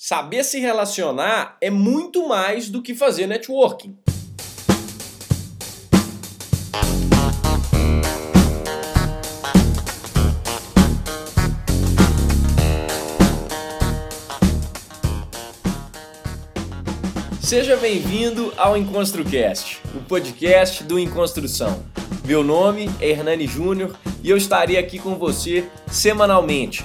Saber se relacionar é muito mais do que fazer networking. Seja bem-vindo ao EnconstruCast, o podcast do Enconstrução. Meu nome é Hernani Júnior e eu estarei aqui com você semanalmente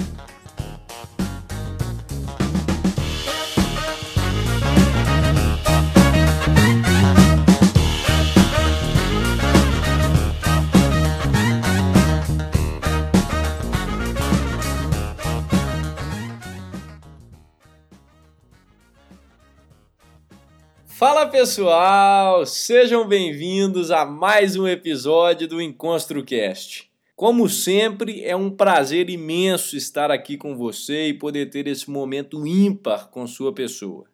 Pessoal, sejam bem-vindos a mais um episódio do EnconstruCast. Como sempre, é um prazer imenso estar aqui com você e poder ter esse momento ímpar com sua pessoa.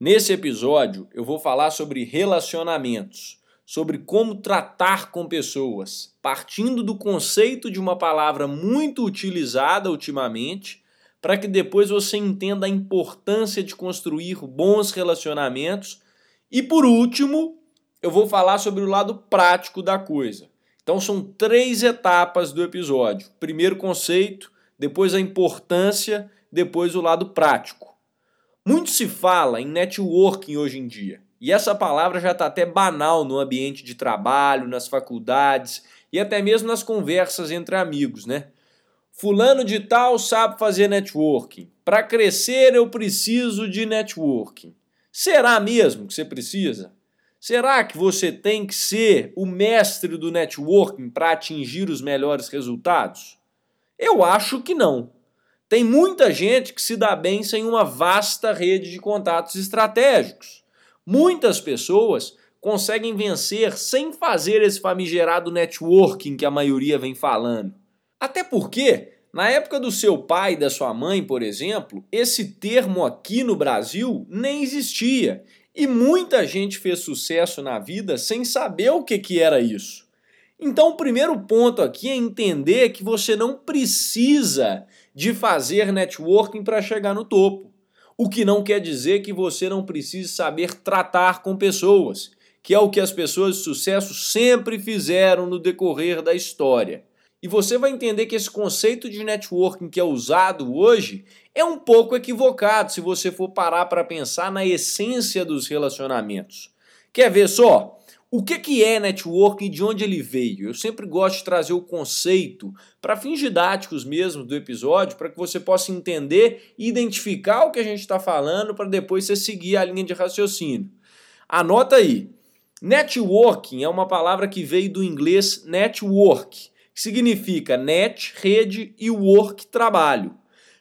Nesse episódio, eu vou falar sobre relacionamentos, sobre como tratar com pessoas, partindo do conceito de uma palavra muito utilizada ultimamente, para que depois você entenda a importância de construir bons relacionamentos e por último, eu vou falar sobre o lado prático da coisa. Então são três etapas do episódio: primeiro conceito, depois a importância, depois o lado prático. Muito se fala em networking hoje em dia, e essa palavra já está até banal no ambiente de trabalho, nas faculdades e até mesmo nas conversas entre amigos, né? Fulano de tal sabe fazer networking. Para crescer eu preciso de networking. Será mesmo que você precisa? Será que você tem que ser o mestre do networking para atingir os melhores resultados? Eu acho que não. Tem muita gente que se dá bem sem uma vasta rede de contatos estratégicos. Muitas pessoas conseguem vencer sem fazer esse famigerado networking que a maioria vem falando. Até porque na época do seu pai e da sua mãe, por exemplo, esse termo aqui no Brasil nem existia e muita gente fez sucesso na vida sem saber o que, que era isso. Então, o primeiro ponto aqui é entender que você não precisa de fazer networking para chegar no topo. O que não quer dizer que você não precise saber tratar com pessoas, que é o que as pessoas de sucesso sempre fizeram no decorrer da história. E você vai entender que esse conceito de networking que é usado hoje é um pouco equivocado se você for parar para pensar na essência dos relacionamentos. Quer ver só? O que, que é networking e de onde ele veio? Eu sempre gosto de trazer o conceito para fins didáticos mesmo do episódio, para que você possa entender e identificar o que a gente está falando para depois você seguir a linha de raciocínio. Anota aí. Networking é uma palavra que veio do inglês network que significa net, rede e work, trabalho.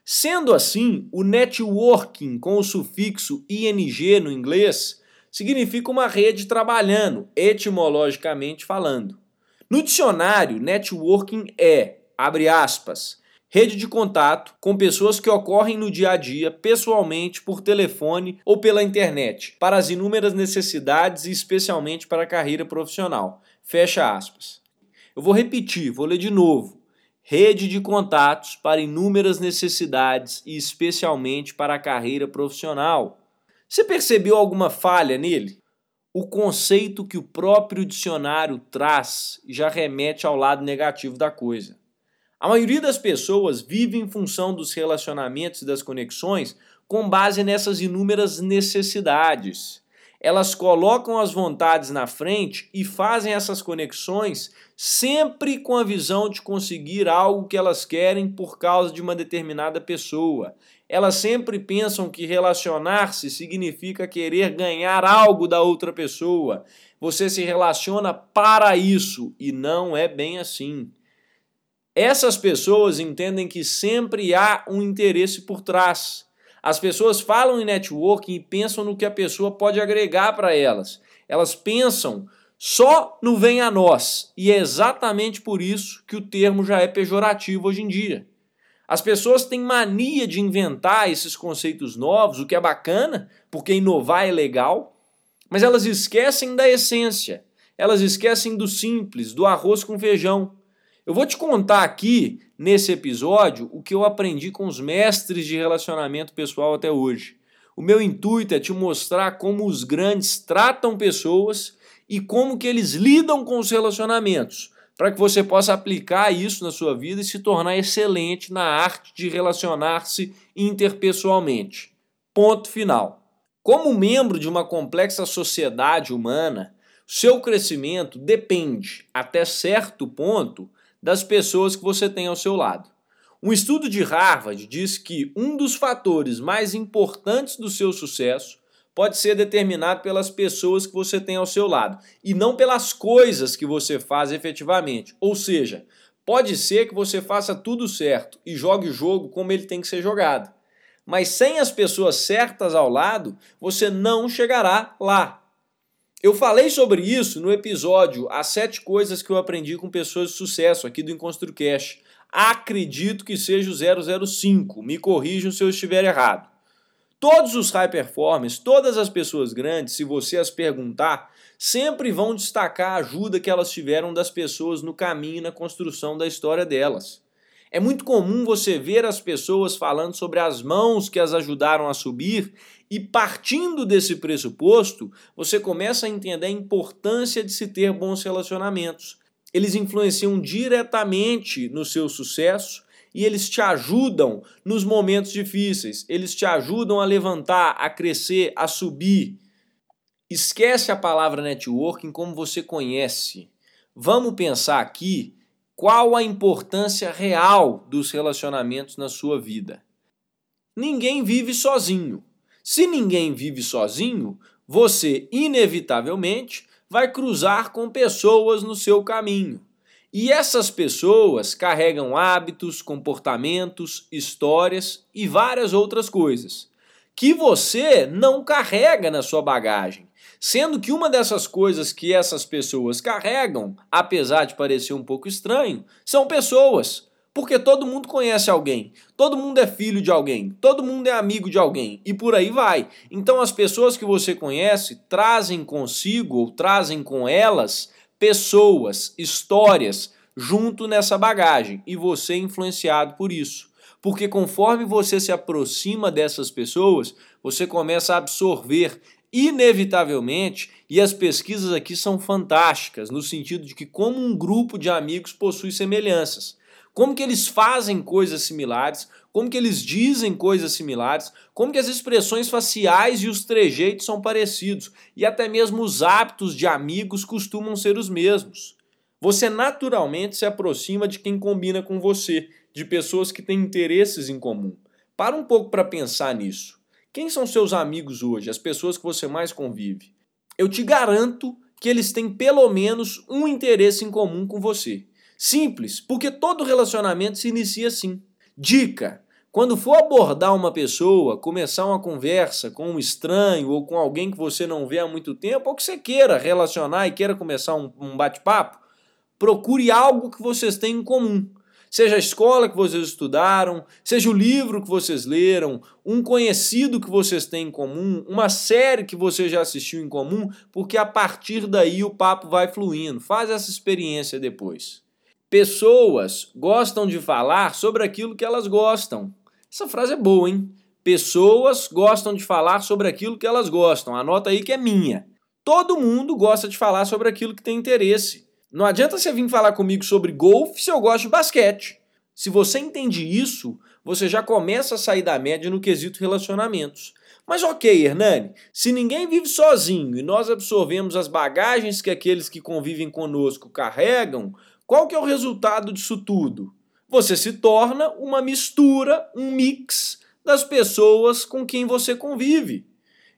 Sendo assim, o networking com o sufixo ing no inglês significa uma rede trabalhando, etimologicamente falando. No dicionário, networking é, abre aspas, rede de contato com pessoas que ocorrem no dia a dia, pessoalmente, por telefone ou pela internet, para as inúmeras necessidades e especialmente para a carreira profissional. Fecha aspas. Eu vou repetir, vou ler de novo. Rede de contatos para inúmeras necessidades e especialmente para a carreira profissional. Você percebeu alguma falha nele? O conceito que o próprio dicionário traz já remete ao lado negativo da coisa. A maioria das pessoas vive em função dos relacionamentos e das conexões com base nessas inúmeras necessidades elas colocam as vontades na frente e fazem essas conexões sempre com a visão de conseguir algo que elas querem por causa de uma determinada pessoa. Elas sempre pensam que relacionar-se significa querer ganhar algo da outra pessoa. Você se relaciona para isso e não é bem assim. Essas pessoas entendem que sempre há um interesse por trás as pessoas falam em networking e pensam no que a pessoa pode agregar para elas. Elas pensam só no vem a nós. E é exatamente por isso que o termo já é pejorativo hoje em dia. As pessoas têm mania de inventar esses conceitos novos, o que é bacana, porque inovar é legal, mas elas esquecem da essência, elas esquecem do simples, do arroz com feijão. Eu vou te contar aqui, nesse episódio, o que eu aprendi com os mestres de relacionamento pessoal até hoje. O meu intuito é te mostrar como os grandes tratam pessoas e como que eles lidam com os relacionamentos para que você possa aplicar isso na sua vida e se tornar excelente na arte de relacionar-se interpessoalmente. Ponto final. Como membro de uma complexa sociedade humana, seu crescimento depende, até certo ponto, das pessoas que você tem ao seu lado. Um estudo de Harvard diz que um dos fatores mais importantes do seu sucesso pode ser determinado pelas pessoas que você tem ao seu lado e não pelas coisas que você faz efetivamente. Ou seja, pode ser que você faça tudo certo e jogue o jogo como ele tem que ser jogado. Mas sem as pessoas certas ao lado, você não chegará lá. Eu falei sobre isso no episódio As Sete Coisas que eu aprendi com pessoas de sucesso aqui do EnconstruCast. Acredito que seja o 005. Me corrijam se eu estiver errado. Todos os high performers, todas as pessoas grandes, se você as perguntar, sempre vão destacar a ajuda que elas tiveram das pessoas no caminho na construção da história delas. É muito comum você ver as pessoas falando sobre as mãos que as ajudaram a subir, e partindo desse pressuposto, você começa a entender a importância de se ter bons relacionamentos. Eles influenciam diretamente no seu sucesso e eles te ajudam nos momentos difíceis, eles te ajudam a levantar, a crescer, a subir. Esquece a palavra networking como você conhece. Vamos pensar aqui qual a importância real dos relacionamentos na sua vida. Ninguém vive sozinho. Se ninguém vive sozinho, você inevitavelmente vai cruzar com pessoas no seu caminho. E essas pessoas carregam hábitos, comportamentos, histórias e várias outras coisas que você não carrega na sua bagagem. Sendo que uma dessas coisas que essas pessoas carregam, apesar de parecer um pouco estranho, são pessoas. Porque todo mundo conhece alguém, todo mundo é filho de alguém, todo mundo é amigo de alguém e por aí vai. Então as pessoas que você conhece trazem consigo ou trazem com elas pessoas, histórias junto nessa bagagem e você é influenciado por isso. Porque conforme você se aproxima dessas pessoas, você começa a absorver inevitavelmente, e as pesquisas aqui são fantásticas, no sentido de que como um grupo de amigos possui semelhanças. Como que eles fazem coisas similares, como que eles dizem coisas similares, como que as expressões faciais e os trejeitos são parecidos, e até mesmo os hábitos de amigos costumam ser os mesmos. Você naturalmente se aproxima de quem combina com você, de pessoas que têm interesses em comum. Para um pouco para pensar nisso. Quem são seus amigos hoje, as pessoas que você mais convive? Eu te garanto que eles têm pelo menos um interesse em comum com você. Simples, porque todo relacionamento se inicia assim. Dica: quando for abordar uma pessoa, começar uma conversa com um estranho ou com alguém que você não vê há muito tempo, ou que você queira relacionar e queira começar um, um bate-papo, procure algo que vocês têm em comum. Seja a escola que vocês estudaram, seja o livro que vocês leram, um conhecido que vocês têm em comum, uma série que você já assistiu em comum, porque a partir daí o papo vai fluindo. Faz essa experiência depois. Pessoas gostam de falar sobre aquilo que elas gostam. Essa frase é boa, hein? Pessoas gostam de falar sobre aquilo que elas gostam. Anota aí que é minha. Todo mundo gosta de falar sobre aquilo que tem interesse. Não adianta você vir falar comigo sobre golfe se eu gosto de basquete. Se você entende isso, você já começa a sair da média no quesito relacionamentos. Mas ok, Hernani, se ninguém vive sozinho e nós absorvemos as bagagens que aqueles que convivem conosco carregam, qual que é o resultado disso tudo? Você se torna uma mistura, um mix das pessoas com quem você convive.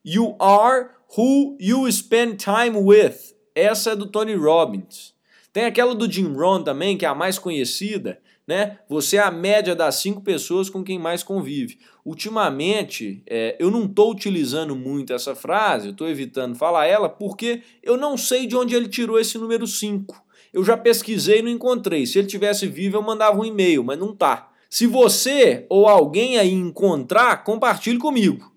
You are who you spend time with. Essa é do Tony Robbins. Tem aquela do Jim Rohn também, que é a mais conhecida, né? Você é a média das cinco pessoas com quem mais convive. Ultimamente, é, eu não estou utilizando muito essa frase, estou evitando falar ela, porque eu não sei de onde ele tirou esse número 5. Eu já pesquisei e não encontrei. Se ele tivesse vivo, eu mandava um e-mail, mas não tá. Se você ou alguém aí encontrar, compartilhe comigo.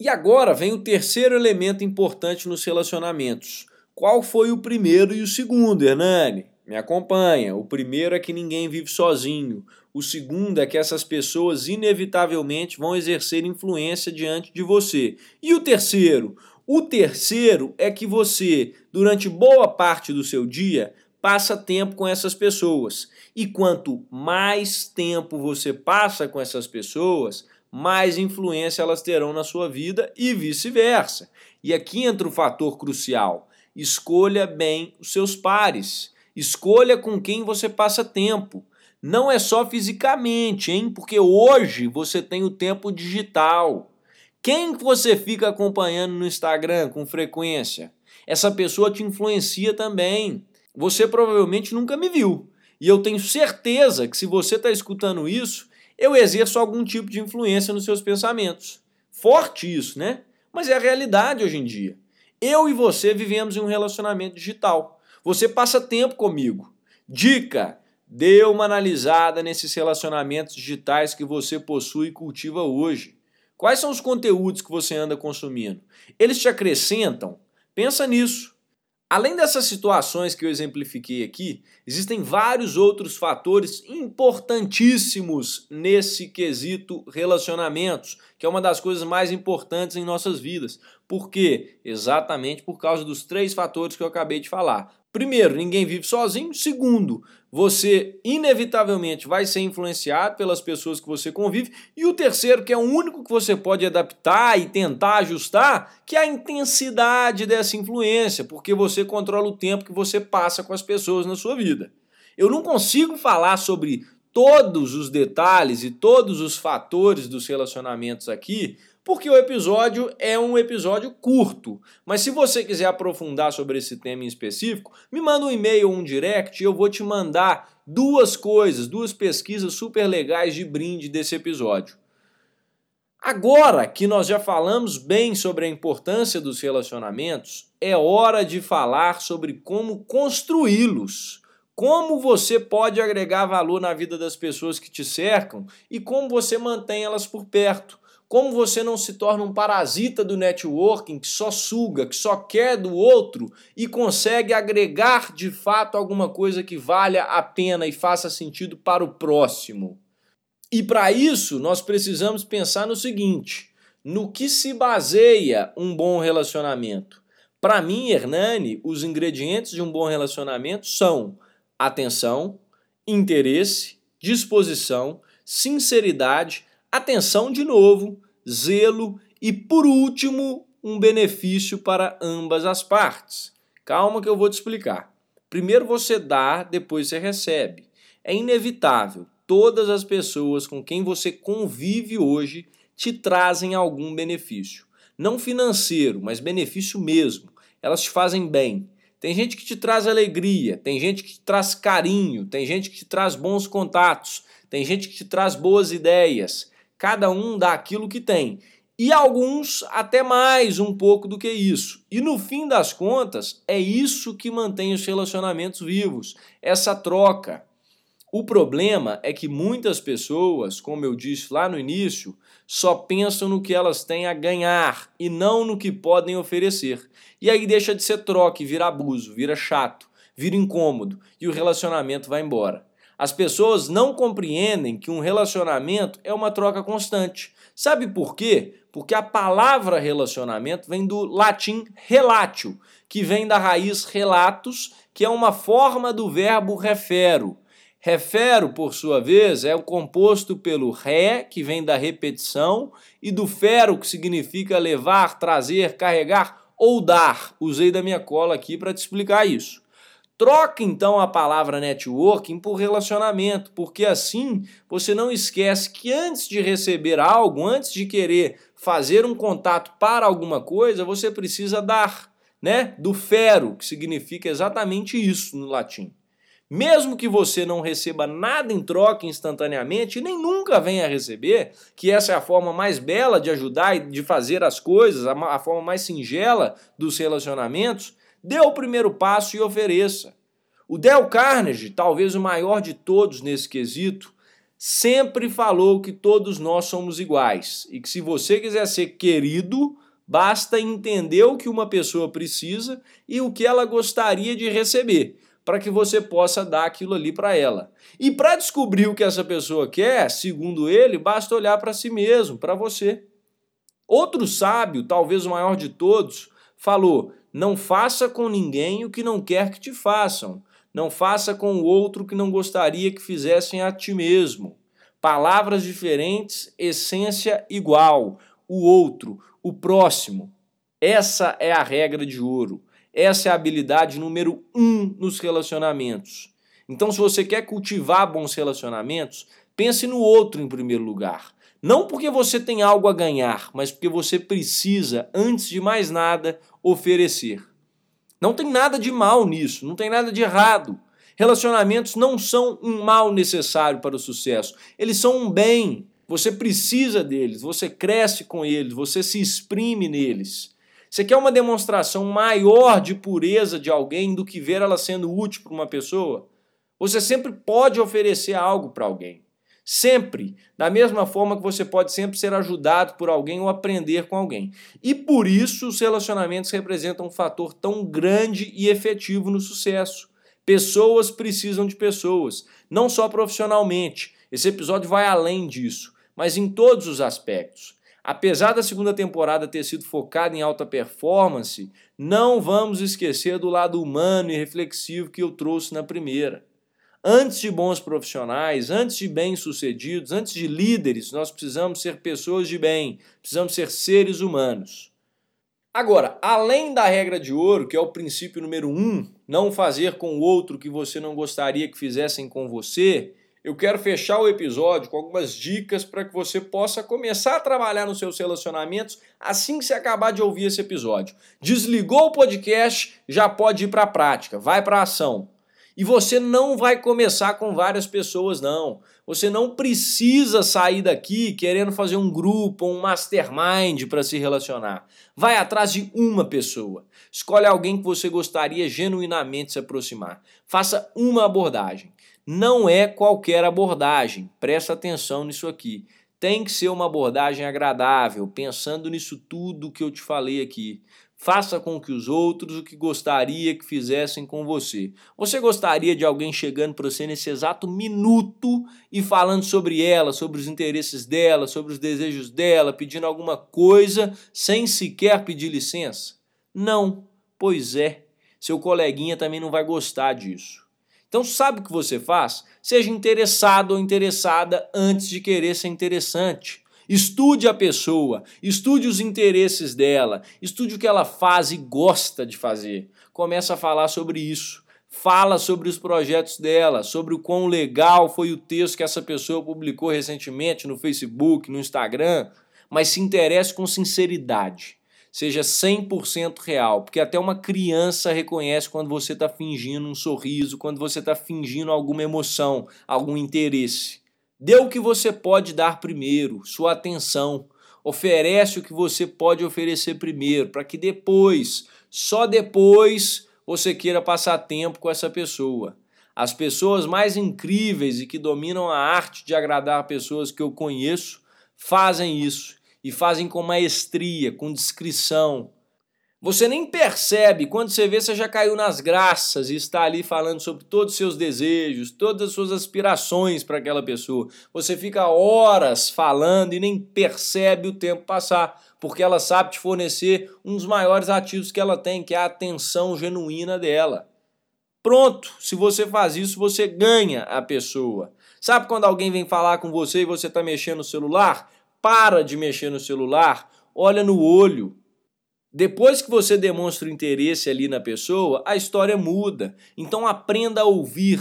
E agora vem o terceiro elemento importante nos relacionamentos. Qual foi o primeiro e o segundo, Hernani? Me acompanha. O primeiro é que ninguém vive sozinho. O segundo é que essas pessoas inevitavelmente vão exercer influência diante de você. E o terceiro? O terceiro é que você, durante boa parte do seu dia, passa tempo com essas pessoas. E quanto mais tempo você passa com essas pessoas, mais influência elas terão na sua vida e vice-versa. E aqui entra o fator crucial: escolha bem os seus pares. Escolha com quem você passa tempo. Não é só fisicamente, hein? Porque hoje você tem o tempo digital. Quem você fica acompanhando no Instagram com frequência? Essa pessoa te influencia também. Você provavelmente nunca me viu. E eu tenho certeza que se você está escutando isso, eu exerço algum tipo de influência nos seus pensamentos. Forte isso, né? Mas é a realidade hoje em dia. Eu e você vivemos em um relacionamento digital. Você passa tempo comigo. Dica: dê uma analisada nesses relacionamentos digitais que você possui e cultiva hoje. Quais são os conteúdos que você anda consumindo? Eles te acrescentam? Pensa nisso. Além dessas situações que eu exemplifiquei aqui, existem vários outros fatores importantíssimos nesse quesito relacionamentos, que é uma das coisas mais importantes em nossas vidas. Por quê? Exatamente por causa dos três fatores que eu acabei de falar: Primeiro, ninguém vive sozinho. Segundo, você inevitavelmente vai ser influenciado pelas pessoas que você convive. E o terceiro, que é o único que você pode adaptar e tentar ajustar, que é a intensidade dessa influência, porque você controla o tempo que você passa com as pessoas na sua vida. Eu não consigo falar sobre todos os detalhes e todos os fatores dos relacionamentos aqui, porque o episódio é um episódio curto. Mas se você quiser aprofundar sobre esse tema em específico, me manda um e-mail ou um direct e eu vou te mandar duas coisas, duas pesquisas super legais de brinde desse episódio. Agora que nós já falamos bem sobre a importância dos relacionamentos, é hora de falar sobre como construí-los. Como você pode agregar valor na vida das pessoas que te cercam e como você mantém elas por perto. Como você não se torna um parasita do networking que só suga, que só quer do outro e consegue agregar de fato alguma coisa que valha a pena e faça sentido para o próximo. E para isso, nós precisamos pensar no seguinte: no que se baseia um bom relacionamento? Para mim, Hernani, os ingredientes de um bom relacionamento são atenção, interesse, disposição, sinceridade atenção de novo, zelo e, por último, um benefício para ambas as partes. Calma que eu vou te explicar. Primeiro você dá, depois você recebe. É inevitável. Todas as pessoas com quem você convive hoje te trazem algum benefício. Não financeiro, mas benefício mesmo. Elas te fazem bem. Tem gente que te traz alegria, tem gente que te traz carinho, tem gente que te traz bons contatos, tem gente que te traz boas ideias, cada um dá aquilo que tem. E alguns até mais um pouco do que isso. E no fim das contas, é isso que mantém os relacionamentos vivos, essa troca. O problema é que muitas pessoas, como eu disse lá no início, só pensam no que elas têm a ganhar e não no que podem oferecer. E aí deixa de ser troca e vira abuso, vira chato, vira incômodo e o relacionamento vai embora. As pessoas não compreendem que um relacionamento é uma troca constante. Sabe por quê? Porque a palavra relacionamento vem do latim relatio, que vem da raiz relatus, que é uma forma do verbo refero. Refero, por sua vez, é o composto pelo ré, que vem da repetição, e do fero, que significa levar, trazer, carregar ou dar. Usei da minha cola aqui para te explicar isso. Troca então a palavra networking por relacionamento, porque assim você não esquece que antes de receber algo, antes de querer fazer um contato para alguma coisa, você precisa dar, né? Do fero, que significa exatamente isso no latim. Mesmo que você não receba nada em troca instantaneamente, e nem nunca venha a receber, que essa é a forma mais bela de ajudar e de fazer as coisas, a forma mais singela dos relacionamentos, Dê o primeiro passo e ofereça. O Dale Carnegie, talvez o maior de todos nesse quesito, sempre falou que todos nós somos iguais e que se você quiser ser querido, basta entender o que uma pessoa precisa e o que ela gostaria de receber, para que você possa dar aquilo ali para ela. E para descobrir o que essa pessoa quer, segundo ele, basta olhar para si mesmo, para você. Outro sábio, talvez o maior de todos, falou: Não faça com ninguém o que não quer que te façam. Não faça com o outro que não gostaria que fizessem a ti mesmo. Palavras diferentes, essência igual. O outro, o próximo. Essa é a regra de ouro. Essa é a habilidade número um nos relacionamentos. Então, se você quer cultivar bons relacionamentos, pense no outro em primeiro lugar. Não porque você tem algo a ganhar, mas porque você precisa, antes de mais nada, oferecer. Não tem nada de mal nisso, não tem nada de errado. Relacionamentos não são um mal necessário para o sucesso, eles são um bem. Você precisa deles, você cresce com eles, você se exprime neles. Você quer uma demonstração maior de pureza de alguém do que ver ela sendo útil para uma pessoa? Você sempre pode oferecer algo para alguém. Sempre. Da mesma forma que você pode sempre ser ajudado por alguém ou aprender com alguém. E por isso os relacionamentos representam um fator tão grande e efetivo no sucesso. Pessoas precisam de pessoas, não só profissionalmente. Esse episódio vai além disso, mas em todos os aspectos. Apesar da segunda temporada ter sido focada em alta performance, não vamos esquecer do lado humano e reflexivo que eu trouxe na primeira. Antes de bons profissionais, antes de bem-sucedidos, antes de líderes, nós precisamos ser pessoas de bem, precisamos ser seres humanos. Agora, além da regra de ouro, que é o princípio número um, não fazer com o outro o que você não gostaria que fizessem com você, eu quero fechar o episódio com algumas dicas para que você possa começar a trabalhar nos seus relacionamentos assim que você acabar de ouvir esse episódio. Desligou o podcast, já pode ir para a prática, vai para a ação. E você não vai começar com várias pessoas, não. Você não precisa sair daqui querendo fazer um grupo um mastermind para se relacionar. Vai atrás de uma pessoa. Escolhe alguém que você gostaria genuinamente se aproximar. Faça uma abordagem. Não é qualquer abordagem. Presta atenção nisso aqui. Tem que ser uma abordagem agradável, pensando nisso tudo que eu te falei aqui. Faça com que os outros o que gostaria que fizessem com você. Você gostaria de alguém chegando para você nesse exato minuto e falando sobre ela, sobre os interesses dela, sobre os desejos dela, pedindo alguma coisa sem sequer pedir licença? Não, pois é. Seu coleguinha também não vai gostar disso. Então, sabe o que você faz? Seja interessado ou interessada antes de querer ser interessante. Estude a pessoa, estude os interesses dela, estude o que ela faz e gosta de fazer. Começa a falar sobre isso. Fala sobre os projetos dela, sobre o quão legal foi o texto que essa pessoa publicou recentemente no Facebook, no Instagram, mas se interesse com sinceridade. Seja 100% real, porque até uma criança reconhece quando você está fingindo um sorriso, quando você está fingindo alguma emoção, algum interesse. Dê o que você pode dar primeiro, sua atenção. Oferece o que você pode oferecer primeiro, para que depois, só depois, você queira passar tempo com essa pessoa. As pessoas mais incríveis e que dominam a arte de agradar pessoas que eu conheço fazem isso e fazem com maestria, com discrição, você nem percebe, quando você vê, você já caiu nas graças e está ali falando sobre todos os seus desejos, todas as suas aspirações para aquela pessoa. Você fica horas falando e nem percebe o tempo passar, porque ela sabe te fornecer um dos maiores ativos que ela tem, que é a atenção genuína dela. Pronto, se você faz isso, você ganha a pessoa. Sabe quando alguém vem falar com você e você está mexendo no celular? Para de mexer no celular, olha no olho, depois que você demonstra o interesse ali na pessoa, a história muda. Então aprenda a ouvir,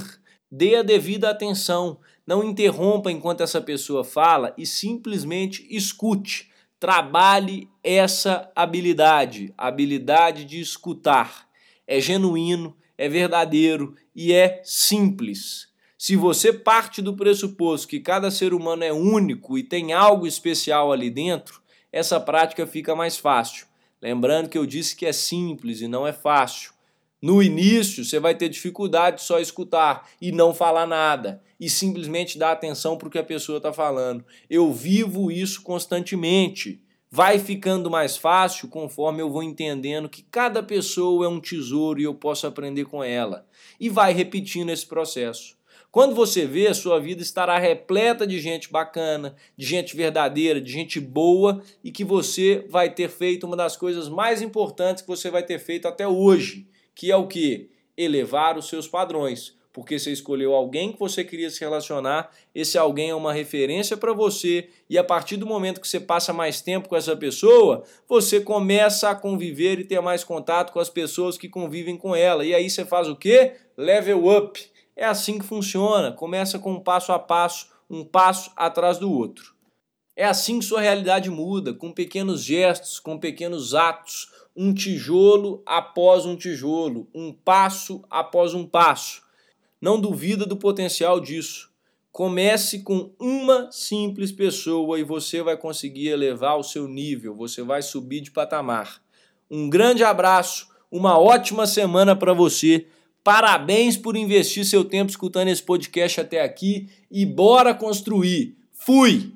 dê a devida atenção, não interrompa enquanto essa pessoa fala e simplesmente escute. Trabalhe essa habilidade, habilidade de escutar. É genuíno, é verdadeiro e é simples. Se você parte do pressuposto que cada ser humano é único e tem algo especial ali dentro, essa prática fica mais fácil. Lembrando que eu disse que é simples e não é fácil. No início, você vai ter dificuldade de só escutar e não falar nada. e simplesmente dar atenção para o que a pessoa está falando. Eu vivo isso constantemente. Vai ficando mais fácil conforme eu vou entendendo que cada pessoa é um tesouro e eu posso aprender com ela. E vai repetindo esse processo. Quando você vê, a sua vida estará repleta de gente bacana, de gente verdadeira, de gente boa e que você vai ter feito uma das coisas mais importantes que você vai ter feito até hoje, que é o que? Elevar os seus padrões porque você escolheu alguém que você queria se relacionar, esse alguém é uma referência para você, e a partir do momento que você passa mais tempo com essa pessoa, você começa a conviver e ter mais contato com as pessoas que convivem com ela. E aí você faz o quê? Level up. É assim que funciona. Começa com um passo a passo, um passo atrás do outro. É assim que sua realidade muda, com pequenos gestos, com pequenos atos, um tijolo após um tijolo, um passo após um passo. Não duvida do potencial disso. Comece com uma simples pessoa e você vai conseguir elevar o seu nível, você vai subir de patamar. Um grande abraço, uma ótima semana para você. Parabéns por investir seu tempo escutando esse podcast até aqui e bora construir. Fui!